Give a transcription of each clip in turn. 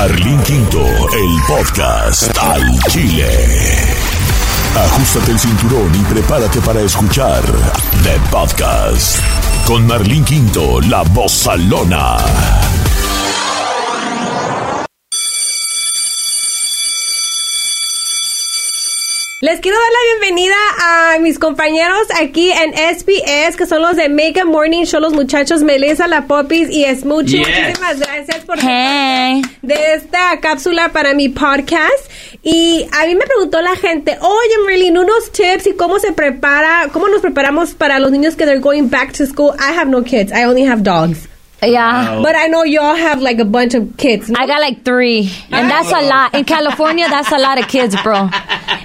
Marlín Quinto, el podcast al Chile. Ajustate el cinturón y prepárate para escuchar The Podcast con Marlín Quinto, la voz salona. Les quiero dar la bienvenida a mis compañeros aquí en SBS, que son los de Mega Morning Show, los muchachos Melissa, la Popis y Smoochie. Yes. Muchísimas gracias por Hey. de esta cápsula para mi podcast. Y a mí me preguntó la gente, oye, Merlin, unos tips y cómo se prepara, cómo nos preparamos para los niños que they're going back to school. I have no kids, I only have dogs. Yeah. But I know y'all have like a bunch of kids. I got like three, and that's a lot. In California, that's a lot of kids, bro.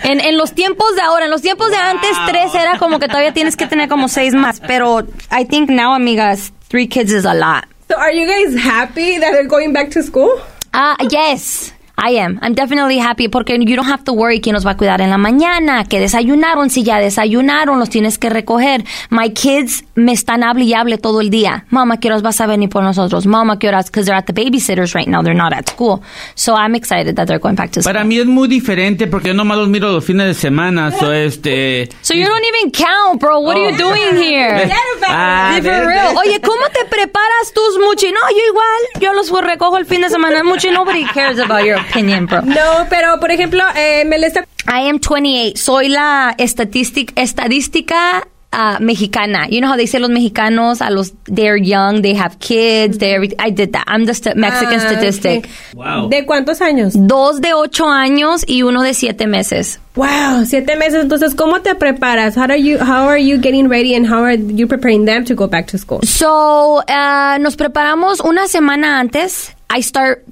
En, en los tiempos de ahora, en los tiempos de antes, tres era como que todavía tienes que tener como seis más. Pero I think now, amigas, three kids is a lot. So are you guys happy that they're going back to school? Ah, yes. I am. I'm definitely happy porque you don't have to worry quién los va a cuidar en la mañana, que desayunaron, si ya desayunaron, los tienes que recoger. My kids me están hable y hable todo el día. Mama, ¿qué horas vas a venir por nosotros? Mama, ¿qué horas? Because they're at the babysitters right now. They're not at school. So I'm excited that they're going back to school. Para mí es muy diferente porque yo nomás los miro los fines de semana. So, este. so you don't even count, bro. What are you doing here? Ah, real. Oye, ¿cómo te preparas tus muchi? No, yo igual. Yo los recojo el fin de semana. Muchi, nobody cares about your opinion, bro. No, pero por ejemplo, eh, Melissa, I am 28. Soy la estadística ah, mexicana. You know how they say los mexicanos a los they're young, they have kids, they everything. I did that. I'm the sta- Mexican Ah, statistic. Wow. ¿De cuántos años? Dos de ocho años y uno de siete meses. Wow, siete meses. Entonces, ¿cómo te preparas? How are you, how are you getting ready and how are you preparing them to go back to school? So, ah, nos preparamos una semana antes. I start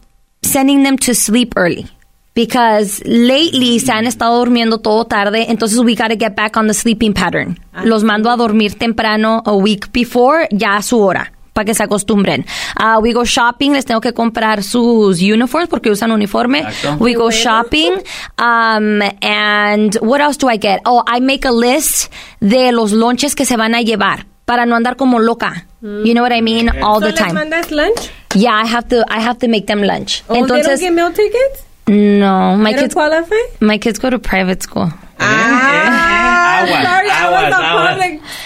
sending them to sleep early. Because lately se han estado durmiendo todo tarde, entonces we gotta get back on the sleeping pattern. Los mando a dormir temprano a week before, ya a su hora, para que se acostumbren. Ah, we go shopping, les tengo que comprar sus uniforms porque usan uniforme. Exacto. We go shopping, um, and what else do I get? Oh, I make a list de los lunches que se van a llevar para no andar como loca. You know what I mean? All so the ¿Les time. mandas lunch? Yeah, I have to. I have to make them lunch. Oh, they don't Entonces, get meal tickets? no, my They kids. qualify? My kids go to private school. Ah, Aguas, sorry, aguas, aguas.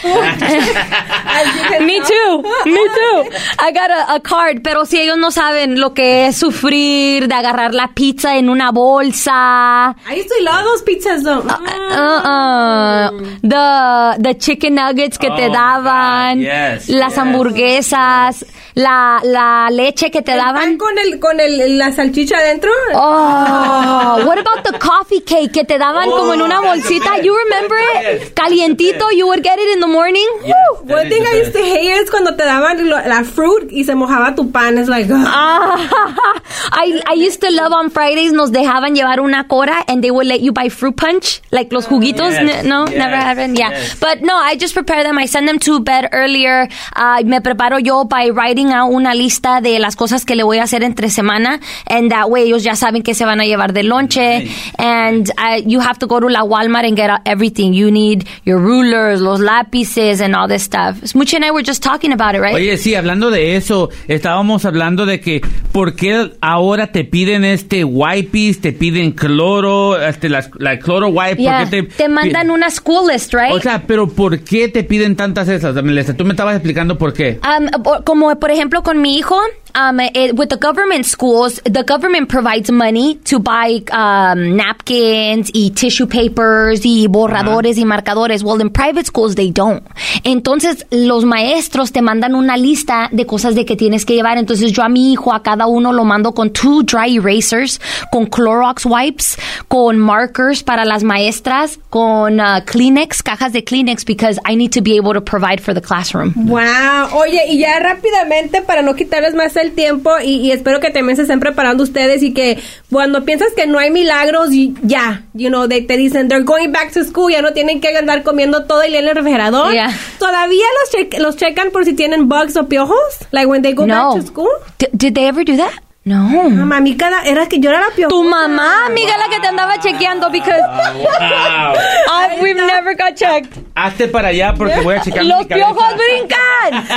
Me too. Me too. I got a, a card, pero si ellos no saben lo que es sufrir de agarrar la pizza en una bolsa. I used to love those pizzas though. Uh, uh, the the chicken nuggets que Oh, te my daban, yes, las yes. hamburguesas, la, la leche que te ¿Pan daban. con el con el la salchicha adentro? Oh, what about the coffee cake que te daban como en una Oh, bolsita? You remember it? Calientito, you would get it in the morning. Yes, Woo. One thing I used to hate is cuando te daban lo- la fruit y se mojaba tu pan. It's like. Ah, I, I used to love on Fridays nos dejaban llevar una cora and they would let you buy fruit punch, like los juguitos. Yes, N- no, yes, never happened. Yeah. yes. But no, I just prepare them. I send them to bed earlier. Uh, me preparo yo by writing out una lista de las cosas que le voy a hacer entre semana. And that way ellos ya saben que se van a llevar de lonche. Nice. And uh, you have to go to la Walmart and get everything. You need your rulers, los lápices, and all this stuff. Smoochie and I were just talking about it, right? Oye, sí, hablando de eso, estábamos hablando de que ¿por qué ahora te piden este wipes, te piden cloro, este, la, la cloro wipe? Yeah. ¿por qué te, mandan una school list, right? O sea, pero ¿por qué te piden tantas esas? Tú me estabas explicando por qué. Um, como por ejemplo con mi hijo, um, it- with the government schools, the government provides money to buy um, napkins y tissue papers y borradores y marcadores. Well, in private schools they don't. Entonces los maestros te mandan una lista de cosas de que tienes que llevar. Entonces yo a mi hijo a cada uno lo mando con two dry erasers, con Clorox wipes, con markers para las maestras, con uh, Kleenex, cajas de Kleenex, because I need to be able to provide for the classroom. Wow, oye, y ya rápidamente para no quitarles más el tiempo y, y espero que también se estén preparando ustedes y que cuando piensas que no hay milagros, ya, you know, they, te dicen they're going back to school, ya no tienen que andar comiendo todo el día en el refrigerador. Yeah. Todavía los, che- los checan por si tienen bugs o piojos, like when they go no. back to school. D- did they ever do that? No. Mamá, mi cada era que yo era la peor. Tu mamá, amiga, la que te andaba chequeando because Wow. oh, we've never got checked. Hazte para allá porque voy a checar Los piojos brincan.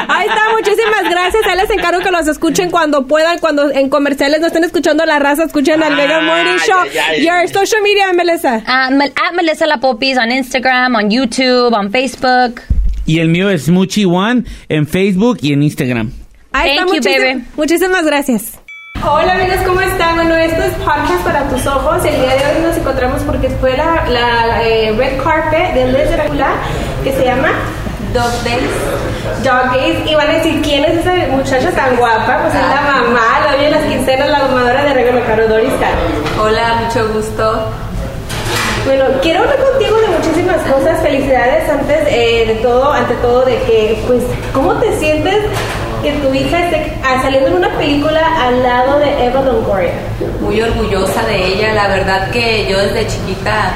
Ahí está, muchísimas gracias. Ahí les encargo que los escuchen cuando puedan, cuando en comerciales no estén escuchando la raza, escuchen al Mega Ay, Morning Show. ay, ay. Your social media, Melissa. Uh, Mel- at Melissa La Popis on Instagram, on YouTube, on Facebook. Y el mío es Muchi One en Facebook y en Instagram. Ahí Thank está, you, baby. muchísimas gracias. Hola amigos, ¿cómo están? Bueno, esto es Podcast para tus ojos. El día de hoy nos encontramos porque fue la, la, eh, red carpet de Dracula que se llama Dog Days. Dog Days. Y van a decir, ¿quién es esa muchacha tan guapa? Pues es la mamá, la oye en las quincenas, la domadora de Regalo Caro, Doris. Hola, mucho gusto. Bueno, quiero hablar contigo de muchísimas cosas. Felicidades antes eh, de todo, ante todo de que, pues, ¿cómo te sientes que tu hija esté ah, saliendo en una película al lado de Eva Longoria? Muy orgullosa de ella. La verdad que yo desde chiquita,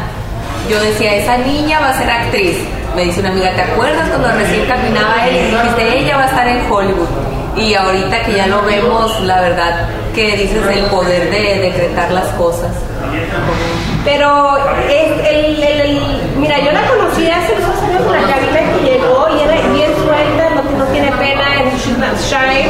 yo decía, esa niña va a ser actriz. Me dice una amiga, ¿te acuerdas cuando recién caminaba él y ella va a estar en Hollywood? Y ahorita que ya lo vemos, la verdad que dices el poder de decretar las cosas. Pero es el, el- mira, yo la conocí hace unos años la cabina que llegó y era bien suelta, no, no tiene pena, en Shy.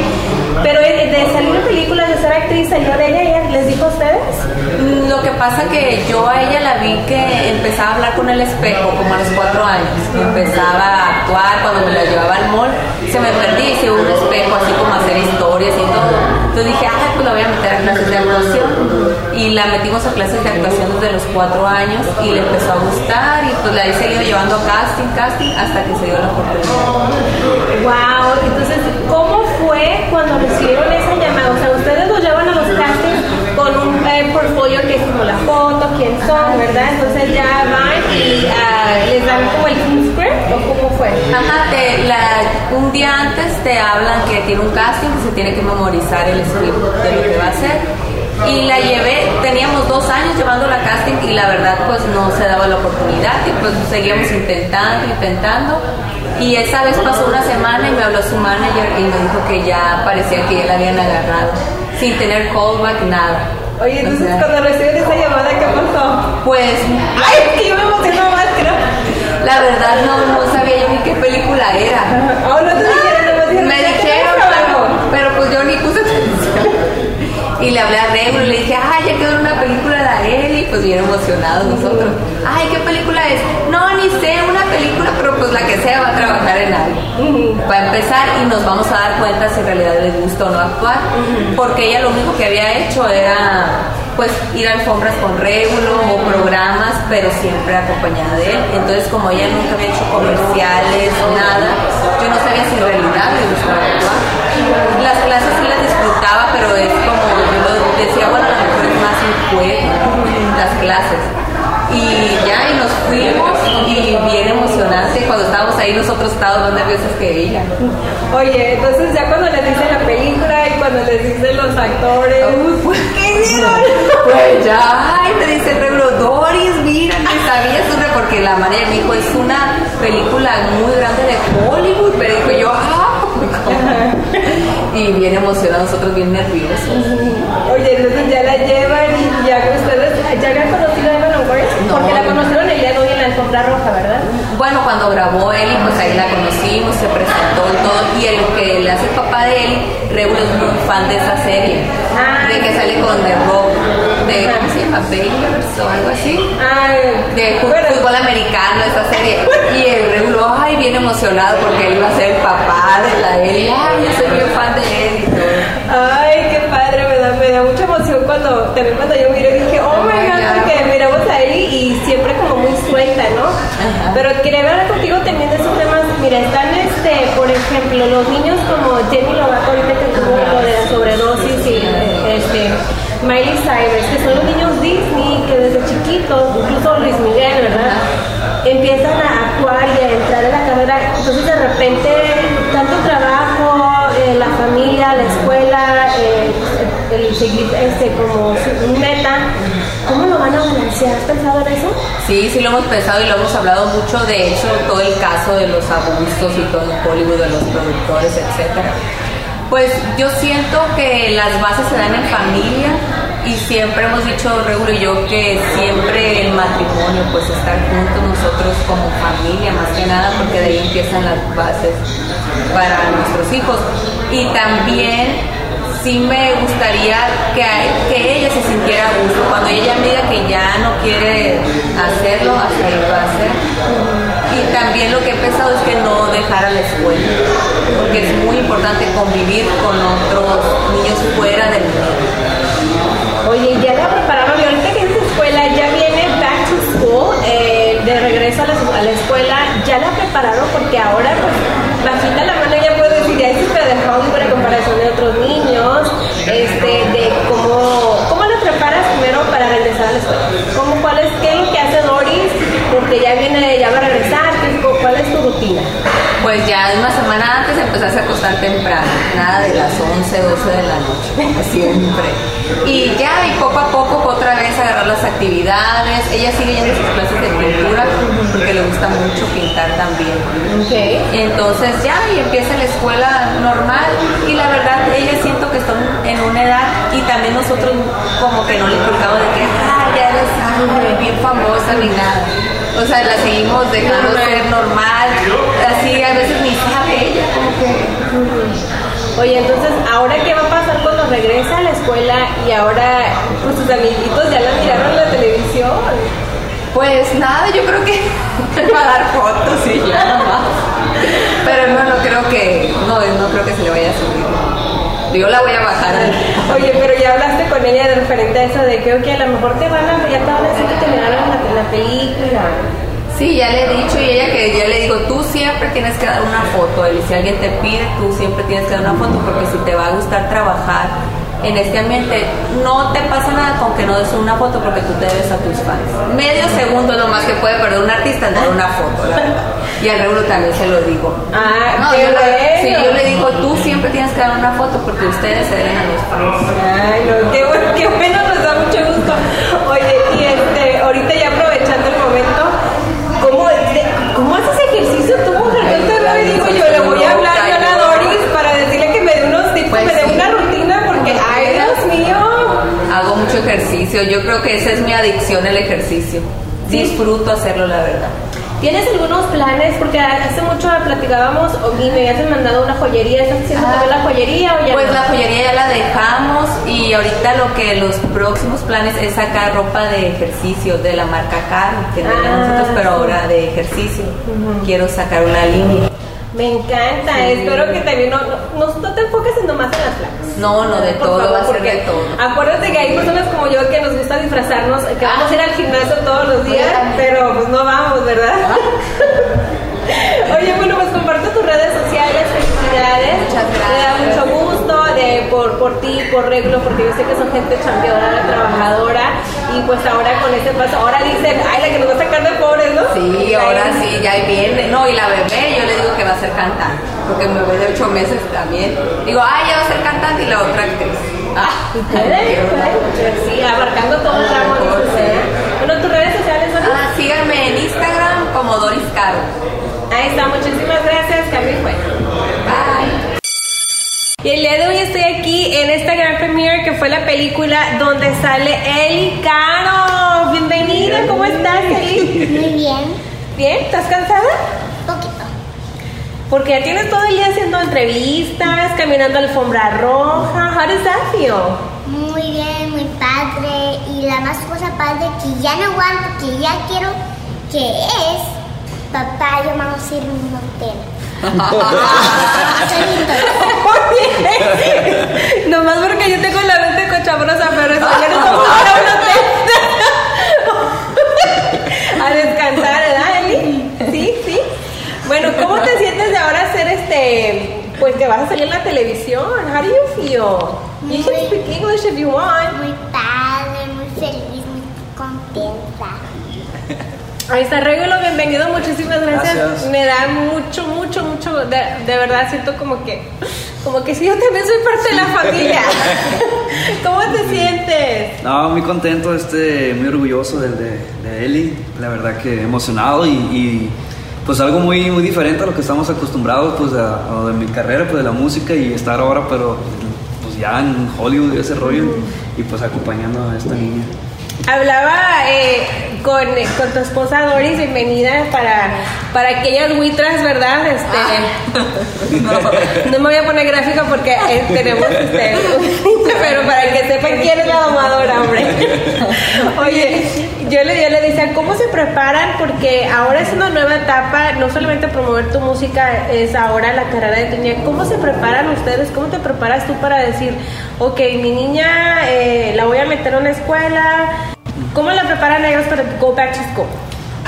Pero de salir en películas, de ser actriz, salió de ella ella les dijo a ustedes. Lo que pasa que yo a ella la vi que empezaba a hablar con el espejo como a los cuatro años. Empezaba a actuar cuando me la llevaba al mall. Se me perdí, hice un espejo así como hacer historias y todo. Entonces dije, ah, pues la voy a meter a clases de actuación. Y la metimos a clases de actuación desde los cuatro años y le empezó a gustar y pues la he seguido llevando a casting, casting hasta que se dio la oportunidad. Wow, entonces, ¿cómo fue cuando recibieron esa llamada? O sea, ustedes los llevan a los castings con un eh, portfolio que es como la foto, quién son, ¿verdad? Entonces ya van y ah, les dan como el script o cómo fue. Ajá, te- la- un día antes te hablan que tiene un casting, que se tiene que memorizar el script de lo que va a hacer. Y la llevé, teníamos dos años llevándola a casting y la verdad pues no se daba la oportunidad y pues seguíamos intentando, intentando. Y esa vez pasó una semana y me habló su manager y me dijo que ya parecía que ya la habían agarrado, sin tener callback, nada. Oye, O entonces sea, cuando reciben esa llamada, ¿qué pasó? pues Ay, que yo me emociono más, creo. la verdad no, no sabía yo ni qué película era. Oh, no te dijeron, Me "Ya dijeron, tenemos trabajo". pero, pero pues yo ni puse atención. Y le hablé a Rego y le dije, ay, ya quedó en una película de él y pues bien emocionados nosotros. Ay, ¿qué película es? No, ni sé, una película, pero pues la que sea va a trabajar en algo. Para empezar y nos vamos a dar cuenta si en realidad les gusta o no actuar. Porque ella lo único que había hecho era pues ir a alfombras con Régulo o programas, pero siempre acompañada de él. Entonces como ella nunca había hecho comerciales, nada, yo no sabía si en realidad le gustaba actuar. Las clases disfrutaba, pero es como yo lo decía, bueno, a lo mejor es más un juego las clases. Y ya, y nos fuimos y bien emocionante. Cuando estábamos ahí nosotros estábamos más nerviosos que ella. Oye, entonces ya cuando les dicen la película y cuando les dicen los actores, ¿qué vieron? Pues ya, ay, me dice el Rebro, Doris, mira, que sabías porque la manera me dijo, es una película muy grande de Hollywood, pero dijo yo, ah. y bien emocionados, nosotros bien nerviosos. Oye, entonces ya la llevan y ya ustedes, ¿ya habían conocido a Eva Longoria? No. Porque la conocieron el día de hoy en la alfombra roja, ¿verdad? Bueno, cuando grabó Eli, pues ahí la conocimos, se presentó y todo. Y el que le hace el papá de Eli, Regulo es muy fan de esa serie. Ah. de que sale con The Rock, de, ¿cómo se llama? Bakers o algo así. Ay, De fútbol americano, esa serie. Y el Regulo, ay, bien emocionado porque él iba a ser el papá de la Eli. Ay, Pero quería hablar contigo también de esos temas, mira, están este, por ejemplo, los niños como Jenny Lovato ahorita que tuvo lo de la sobredosis y este, Miley Cyrus, que son los niños Disney que desde chiquitos, incluso Luis Miguel, ¿verdad? Empiezan a actuar y a entrar en la carrera, entonces de repente tanto trabajo, eh, la familia, la escuela, eh, el seguir este, como su meta, ¿cómo lo van a balancear? ¿Has pensado en eso? Sí, sí lo hemos pensado y lo hemos hablado mucho. De hecho, todo el caso de los abusos y todo en Hollywood, de los productores, etcétera. Pues yo siento que las bases se dan en familia y siempre hemos dicho Regulo y yo que siempre el matrimonio, pues estar juntos nosotros como familia más que nada, porque de ahí empiezan las bases para nuestros hijos. Y también sí me gustaría que, que ella se sintiera a gusto. Cuando ella me que ya no quiere hacerlo, hasta ahí va a hacer. Y también lo que he pensado es que no dejara la escuela, porque es muy importante convivir con otros niños fuera del medio. Oye, ya la prepararon, y ahorita que en su escuela ya viene back to school, eh, de regreso a la, a la escuela, ya la prepararon porque ahora pues bajita la mano ya puedo decir, ya es súper de hombre a comparación de otros niños, este, de cómo, cómo la preparas primero para regresar a la escuela, ¿Cómo, cuál es, qué es lo que hace Doris, porque ya viene, ya va a regresar, ¿qué- cuál es tu rutina? Pues ya una semana antes empezás a acostar temprano, nada de las 11, 12 de la noche, como siempre. Y ya, y poco a poco otra vez agarrar las actividades. Ella sigue yendo a sus clases de pintura porque le gusta mucho pintar también. Okay. Entonces ya, y empieza la escuela normal. Y la verdad, ella siento que están en una edad y también nosotros como que no le inculcamos de que, ah, ya eres ay, bien famosa ni nada. O sea, la seguimos dejando ser normal. Así a veces ni sabe ella, como que Oye, entonces, ¿ahora qué va a pasar cuando regresa a la escuela y ahora pues sus amiguitos ya la miraron en la televisión? Pues nada, yo creo que va a dar fotos y ya nada más. Pero no, no creo que, no, no creo que se le vaya a subir. Yo la voy a bajar. Oye, pero ya hablaste con ella de referente a eso de que, ok, a lo mejor te van a, ya te van a decir que te miraron la, la película. Sí, ya le he dicho y ella que ya le digo, tú siempre tienes que dar una foto, y si alguien te pide, tú siempre tienes que dar una foto porque si te va a gustar trabajar en este ambiente, no te pasa nada con que no des una foto porque tú te debes a tus fans. Medio segundo nomás que puede perder un artista en dar una foto, la verdad. Y al regulo también se lo digo. Ah, No, yo, le, bueno. sí, yo le digo, tú siempre tienes que dar una foto porque ustedes se deben a los fans. Ay, no, qué bueno, qué bueno, nos da mucho gusto. Oye, y este, ahorita ya aprovechando el momento, ejercicio, yo creo que esa es mi adicción, el ejercicio. Disfruto hacerlo, la verdad. ¿Tienes algunos planes? Porque hace mucho platicábamos y me habías mandado una joyería. ¿Estás haciendo Ah. la joyería o ya Pues no? la joyería ya la dejamos y ahorita lo que los próximos planes es sacar ropa de ejercicio de la marca Caro, que tenemos Ah, nosotros, pero ahora de ejercicio. Quiero sacar una línea. Me encanta. Sí. Espero que también no, no, no te enfoques en nomás en las flacas. No, no, de Por todo, favor, va a ser de todo. Acuérdate que hay personas como yo que nos gusta disfrazarnos, que vamos a ir al gimnasio todos los días, Oye, pero pues no vamos, ¿verdad? Oye, bueno, por, por ti, por Reglo, porque yo sé que son gente chambeadora, trabajadora, y pues ahora con este paso, ahora dicen, ay, la que nos va a sacar de pobres, ¿no? Sí, ahora sí, ya viene. No, y la bebé, yo le digo que va a ser cantante, porque mi bebé de ocho meses también. Digo, ay, ya va a ser cantante y la otra actriz. Ah, puede, sí, abarcando todo el ramo. ¿eh? Bueno, tus redes sociales son Ah, síganme en Instagram como Doris Caro. Ahí está, muchísimas gracias, Cami fue. Bye. Y el día de hoy estoy aquí en esta gran premiere que fue la película donde sale Eli Caro. Bienvenida, ¿cómo estás, Eli? Muy bien, ¿Bien? ¿Estás cansada? poquito. Porque ya tienes todo el día haciendo entrevistas, caminando alfombra roja. How does that feel? Muy bien, muy padre. Y la más cosa padre que ya no aguanto, que ya quiero, que es papá y yo vamos a ir a un motel. Oye, Nomás porque yo tengo la mente cochambrosa, pero eso ya nos vamos a ir a descansar, ¿verdad, Eli? Sí, sí. Bueno, ¿cómo te sientes de ahora ser este, pues que vas a salir en la televisión? How do you feel? You can speak English if you want. Muy padre, muy feliz, muy contenta. Ahí está, Regulo, bienvenido, muchísimas gracias. Gracias. Me da mucho, mucho, mucho, de, de verdad siento como que, como que sí, yo también soy parte de la familia. ¿Cómo te sientes? No, muy contento, este, muy orgulloso de, de, de Eli, la verdad que emocionado y, y, pues algo muy, muy diferente a lo que estamos acostumbrados, pues, a, a de mi carrera, pues, de la música y estar ahora, pero, pues, ya en Hollywood y ese rollo, y pues acompañando a esta niña. Hablaba eh, con, con tu esposa Doris, bienvenida para, para aquellas buitras, ¿verdad? Este, no, no me voy a poner gráfica porque eh, tenemos este, pero para que sepan quién es la domadora, hombre. Oye, yo le, yo le decía, ¿cómo se preparan? Porque ahora es una nueva etapa, no solamente promover tu música, es ahora la carrera de tu niña. ¿Cómo se preparan ustedes? ¿Cómo te preparas tú para decir, ok, mi niña eh, la voy a meter a una escuela? ¿Cómo la preparan ellos para go back to school?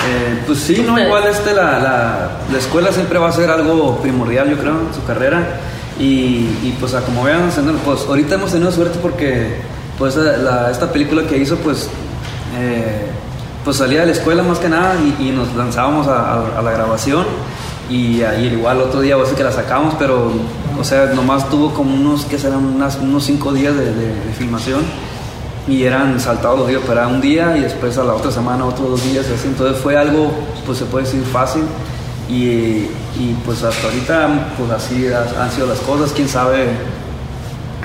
Eh, pues sí, no, igual este, la, la, la escuela siempre va a ser algo primordial, yo creo, en su carrera. Y, y, pues como vean, pues ahorita hemos tenido suerte porque pues la, esta película que hizo pues eh, pues salía de la escuela más que nada y, y nos lanzábamos a, a, a, la grabación. Y ahí igual otro día o sea que la sacamos pero o sea nomás tuvo como unos que serán unas, unos cinco días de, de, de filmación y eran saltados los días, pero un día y después a la otra semana otros dos días así. Entonces fue algo, pues se puede decir fácil y, y pues hasta ahorita pues así han sido las cosas. Quién sabe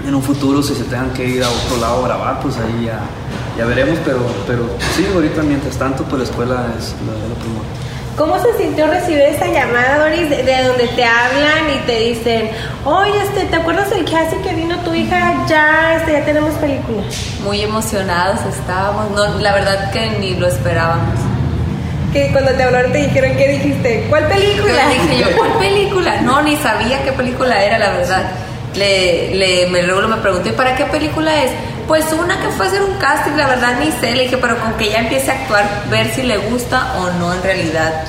en un futuro si se tengan que ir a otro lado a grabar, pues ahí ya, veremos. Pero, pero sí, ahorita mientras tanto pues la escuela es lo, lo. ¿Cómo se sintió recibir esta llamada, Doris, de, de, donde te hablan y te dicen, oye, este, ¿te acuerdas del casting que vino tu hija? Ya, este, ya tenemos película. Muy emocionados estábamos, no, la verdad que ni lo esperábamos. Que cuando te hablaron te dijeron, ¿qué dijiste? ¿Cuál película? Yo dije yo, ¿cuál película? No, ni sabía qué película era, la verdad. Le, le, me, luego me pregunté, ¿para qué película es? Pues una que fue a hacer un casting, la verdad ni sé, le dije, pero con que ya empiece a actuar, ver si le gusta o no en realidad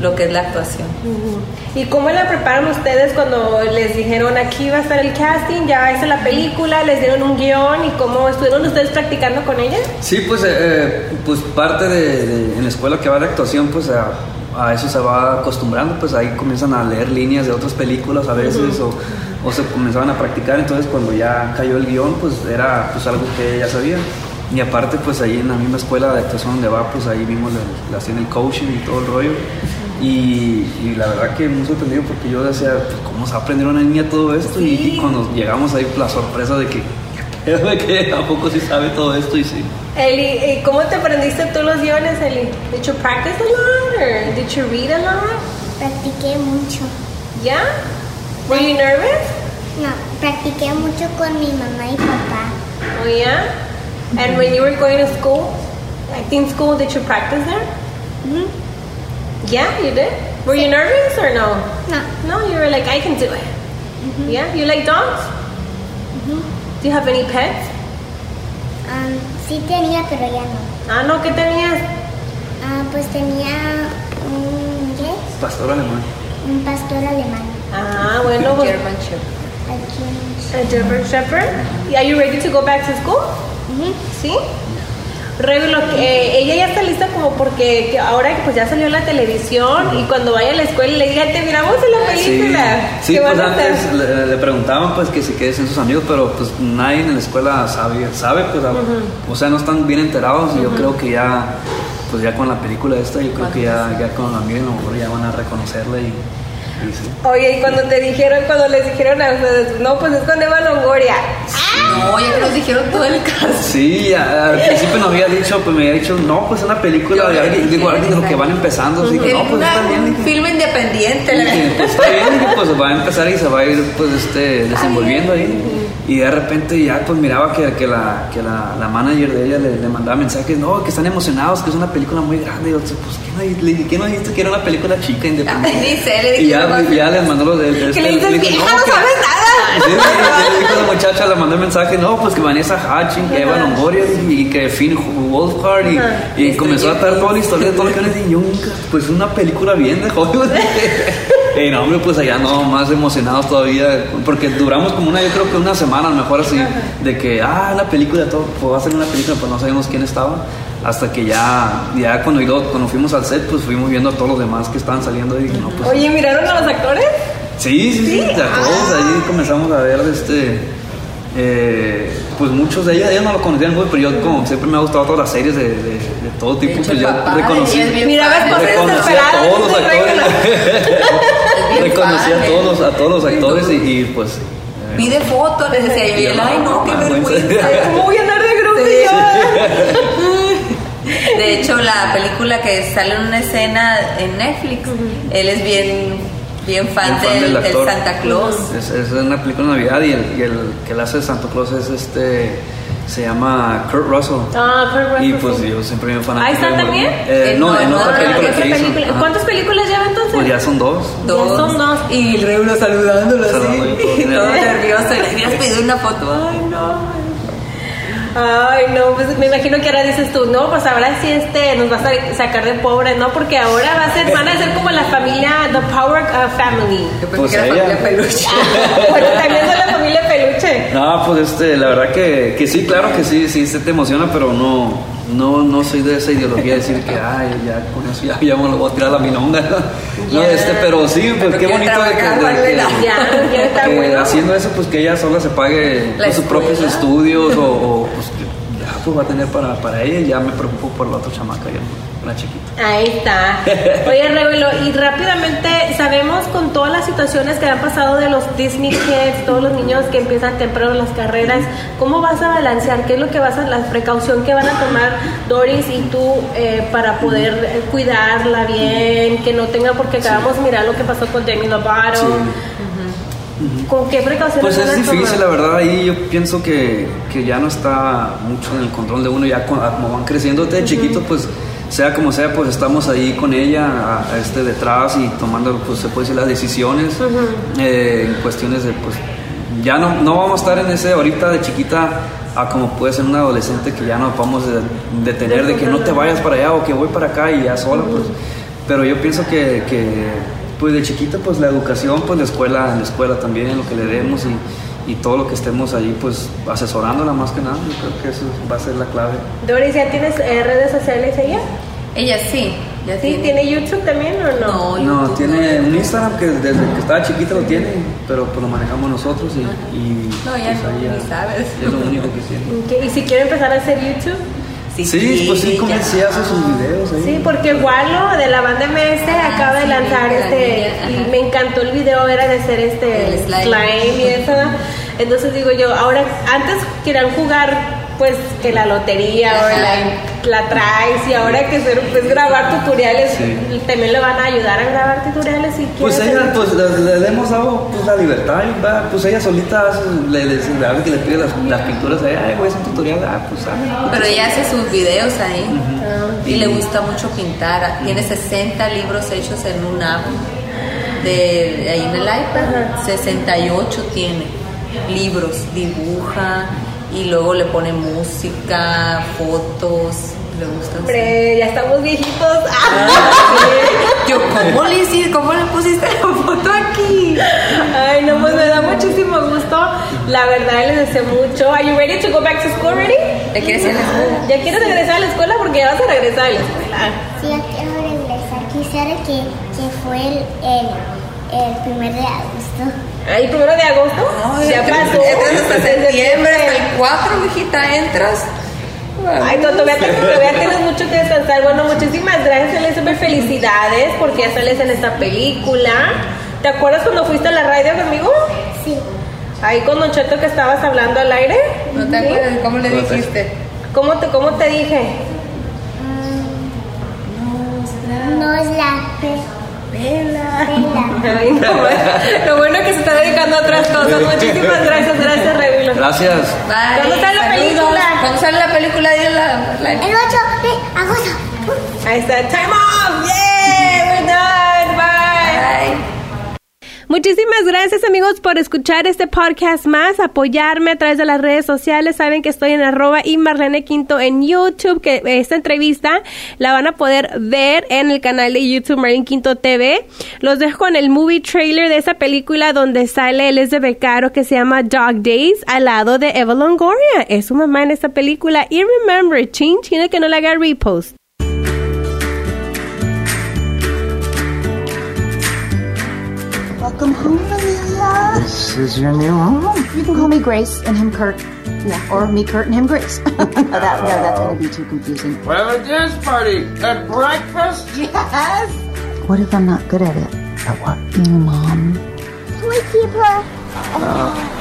lo que es la actuación. Uh -huh. ¿Y cómo la preparan ustedes cuando les dijeron aquí va a estar el casting, ya hice la película, les dieron un guion y cómo estuvieron ustedes practicando con ella? Sí, pues, eh, pues parte de, de, en la escuela que va de actuación, pues a, a, eso se va acostumbrando, pues ahí comienzan a leer líneas de otras películas a veces uh -huh. o, o, se comenzaban a practicar, entonces cuando ya cayó el guion, pues era pues algo que ya sabía. Y aparte, pues ahí en la misma escuela de actuación donde va, pues ahí mismo le, le hacían el coaching y todo el rollo. Y, y, la verdad que muy sorprendido porque yo decía, pues, ¿cómo se va a aprender una niña todo esto? Sí. Y, y, cuando llegamos ahí, la sorpresa de que, de que a poco sí sabe todo esto y sí. Eli, ¿cómo te aprendiste tú los guiones, Eli? Did you practice a lot or did you read a lot? Practiqué mucho. ¿Ya? Yeah? Were you nervous? No, practiqué mucho con mi mamá y papá. Oh, yeah? And when you were going to school, acting school, did you practice there? Mm -hmm. Yeah, you did? Were you nervous or no? No. No, you were like, I can do it. Mm -hmm. Yeah? You like dogs? Mm -hmm. Do you have any pets? Um, sí tenía, pero ya no. Ah, no, ¿qué tenías? Uh, pues tenía un, ¿qué? Pastor alemán. Un pastor alemán. Ah, bueno. Pues, German Shepherd. A German Shepherd. A German Shepherd? Are you ready to go back to school? Mhm. ¿Sí? Eh, ella ya está lista como porque que ahora pues ya salió la televisión y cuando vaya a la escuela le diga, te miramos en la película. Sí, sí pues antes le, le, preguntaban pues que si quedes en sus amigos, pero pues nadie en la escuela sabe, sabe pues, uh -huh. o sea, no están bien enterados y uh -huh. yo creo que ya, pues ya con la película esta, yo creo que ya, ya con la amiga a lo mejor ya van a reconocerla y... Sí. Oye, y cuando te dijeron, cuando les dijeron a ustedes, no, pues es con Eva Longoria. No, ya que nos dijeron todo el caso. Sí, al principio nos había dicho, pues me había dicho, no, pues una película de de lo que van empezando. Así que, no, pues está bien. Un film independiente. Pues está bien, pues va a empezar y se va a ir, pues, este, desenvolviendo ahí. Y de repente ya, pues miraba que, que, la, que la, la manager de ella le, le, mandaba mensajes, no, que están emocionados, que es una película muy grande. Y yo, pues, ¿qué no, le ¿qué no dijiste que era una película chica independiente? Ay, dice, le dije, y ya, ya les mandó lo de, de este, que le dices, le dije, no, no sabes nada. Sí, dijo la muchacha, le mandó el mensaje, no, pues que Vanessa Hatching, que Eva Longoria y, que Finn Wolfhard y, y, y comenzó a dar toda la historia de todo lo que les nunca, pues una película bien de Hollywood. Y no, hombre, pues allá no, más emocionados todavía, porque duramos como una, yo creo que una semana, a lo mejor así, de que, ah, la película, todo, pues va a ser una película, pues no sabíamos quién estaba, hasta que ya, ya cuando, cuando fuimos al set, pues fuimos viendo a todos los demás que estaban saliendo y no, pues... Oye, ¿miraron a los actores? Sí, sí, sí, sí. a todos, ah. ahí comenzamos a ver, este, eh, pues muchos de ellas, ellas no lo conocían muy, pero yo como siempre me ha gustado todas las series de, de, de todo tipo, De hecho, pues yo papá reconocí, de ella es bien Miraba fan, cosas es reconocí a todos los actores, reconocí a todos los, a todos los actores y, y, pues... eh, Pide fotos, les decía yo, ay no, qué vergüenza. ¿Cómo voy a andar de Sí. De hecho, la película que sale en una escena en Netflix, él es bien, bien fan, bien fan del, del actor. Santa Claus. Es, es una película de Navidad y el, y el que la hace de Santa Claus es este, se llama Kurt Russell. Ah, Kurt Russell, Y pues sí. yo siempre me fan ¿Ahí está también? Eh, no, No, en otra no, película que hizo. película. ¿Cuántas películas lleva entonces? Pues ya son dos. Dos. Ya son dos. Y el Reulo saludándolo así. Todo. Nervioso. Y le querías pedir una foto. Ay, no. Ay, no, pues me imagino que ahora dices tú, no, pues ahora sí este nos vas a sacar de pobre, ¿no? Porque ahora va a ser, van a ser como la familia, The Power uh, Family. Yo pensé Pues que era ella. familia peluche. bueno, también son la familia peluche. No, pues este, la verdad que, que sí, claro que sí, sí, se te emociona, pero no, no, no soy de esa ideología de decir que, ay, ya con eso ya, ya me lo voy a tirar a la milonga. No, este, pero sí, pues Pero qué bonito de que, de vale que- la- Ya, ya está que bueno. haciendo eso, pues que ella sola se pague La sus propios estudios o, o, pues pues va a tener para, para ella y ya me preocupo por la otra chamaca, ya, la chiquita. Ahí está. Oye, Revelo, y rápidamente sabemos con todas las situaciones que han pasado de los Disney Kids, todos los niños que empiezan temprano las carreras, ¿cómo vas a balancear? ¿Qué es lo que vas a, la precaución que van a tomar Doris y tú eh, para poder cuidarla bien, que no tenga, porque acabamos de mirar lo que pasó con Demi Lovato. ¿Con qué precauciones Pues es a tomar? difícil, la verdad, ahí yo pienso que, que ya no está mucho en el control de uno, ya cu- como van creciendo desde chiquitos, pues sea como sea, pues estamos ahí con ella, a- a este detrás y tomando, pues se puede decir, las decisiones eh, en cuestiones de, pues ya no, no vamos a estar en ese ahorita de chiquita a como puede ser un adolescente que ya no vamos a detener de que no te vayas para allá o que voy para acá y ya sola, pues. Pero yo pienso que, que, pues de chiquita, pues la educación, pues la escuela, la escuela también, lo que le demos y, y todo lo que estemos ahí, pues asesorándola más que nada, yo creo que eso va a ser la clave. Doris, ¿ya tienes eh, redes sociales ella? Ella sí. Ya ¿Sí? ¿Tiene YouTube también o no? No, tiene un Instagram que desde que estaba chiquita lo tiene, pero pues lo manejamos nosotros y... y, No, ya pues, no, ni sabes. Es lo único que tiene. ¿Y si quiere empezar a hacer YouTube? Sí, pues sí, sí hace sus videos. Sí, porque Walo de la banda MS Ah, acaba de sí, lanzar este y me encantó el video era de hacer este El slime. slime y eso. Entonces digo yo, ahora antes querían jugar pues que la lotería o la, la traes y ahora que ser, pues grabar tutoriales Sí. también le van a ayudar a grabar tutoriales y Pues quiere ella, pues le, le hemos dado pues, la libertad, va, pues ella solita hace, le, le, le que le pide las, las pinturas, ahí, ay, voy a hacer un tutorial, ah, pues ah, Pero ella hace sus videos ahí Ah. y le gusta mucho pintar. Tiene 60 libros hechos en un app de ahí en el iPad. 68 tiene libros, dibuja y luego le pone música, fotos. Le gusta. Hombre, ya estamos viejitos. Yo, ¿cómo le hiciste? ¿Cómo le pusiste la foto aquí? Ay, no, pues me da muchísimo gusto. La verdad, les deseo mucho. Are you ready to go back to school already? ¿Le quieres ir a la escuela? ¿Ya quieres regresar a la escuela? Porque ya vas a regresar a la escuela. Sí, yo quiero regresar. Quisiera que, que fue el, el, el primer de agosto. ¿Ay, primero de agosto? ya pasó. Entras hasta septiembre, hasta el 4, mijita, entras. Ay, no, todavía, tienes mucho que descansar. Bueno, muchísimas gracias, Elizabeth. Felicidades porque ya sales en esta película. ¿Te acuerdas cuando fuiste a la radio conmigo? Sí. Ahí con Don Cheto que estabas hablando al aire. ¿No te ¿Sí? acuerdas cómo le dijiste? ¿Cómo te, cómo te dije? No es la Vela. Vela. Lo bueno es que se está dedicando a otras cosas. Muchísimas gracias, gracias, Regulo. Gracias. Bye. ¿Cuándo sale la película? ¿Cuándo sale la película? Dile la, la- El 8 de agosto. Ahí está, time off. Yay, Muchísimas gracias amigos por escuchar este podcast más, apoyarme a través de las redes sociales. Saben que estoy en arroba y Marlene Quinto en YouTube, que esta entrevista la van a poder ver en el canal de YouTube Marlene Quinto TV. Los dejo con el movie trailer de esa película donde sale Elizabeth Caro que se llama Dog Days al lado de Eva Longoria. Es su mamá en esta película. Y remember, chin, china que no le haga repost. Welcome home, Amelia. This is your new home. You can call me Grace and him Kurt. Yeah, or me Kurt and him Grace. no, that, no, that's going to be too confusing. We have a dance party at breakfast. Yes. What if I'm not good at it? At what? Being a mom. Toy keeper. ¿Dónde uh,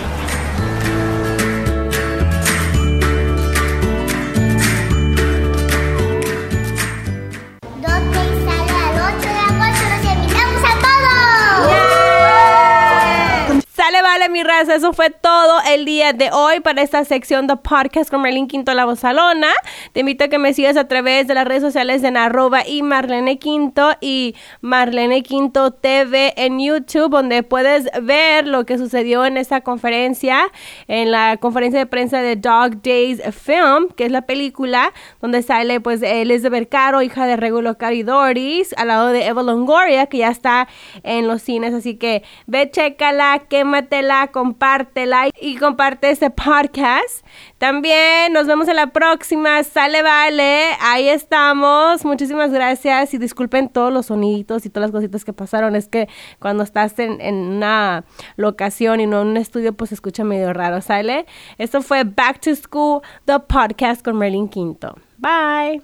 Sale, vale, mi raza. Eso fue todo el día de hoy para esta sección de podcast con Marlene Quinto La Bozalona. Te invito a que me sigas a través de las redes sociales en arroba y Marlene Quinto y Marlene Quinto TV en YouTube, donde puedes ver lo que sucedió en esta conferencia, en la conferencia de prensa de Dog Days Film, que es la película donde sale pues Elizabeth Caro, hija de Regulo Caridoris, al lado de Eva Longoria, que ya está en los cines. Así que ve, chécala, quématela, compártela y comparte este podcast. También nos vemos en la próxima. Sale, vale. Ahí estamos. Muchísimas gracias y disculpen todos los soniditos y todas las cositas que pasaron. Es que cuando estás en, en una locación y no en un estudio, pues se escucha medio raro. ¿Sale? Esto fue Back to School, the podcast con Merlin Quinto. Bye.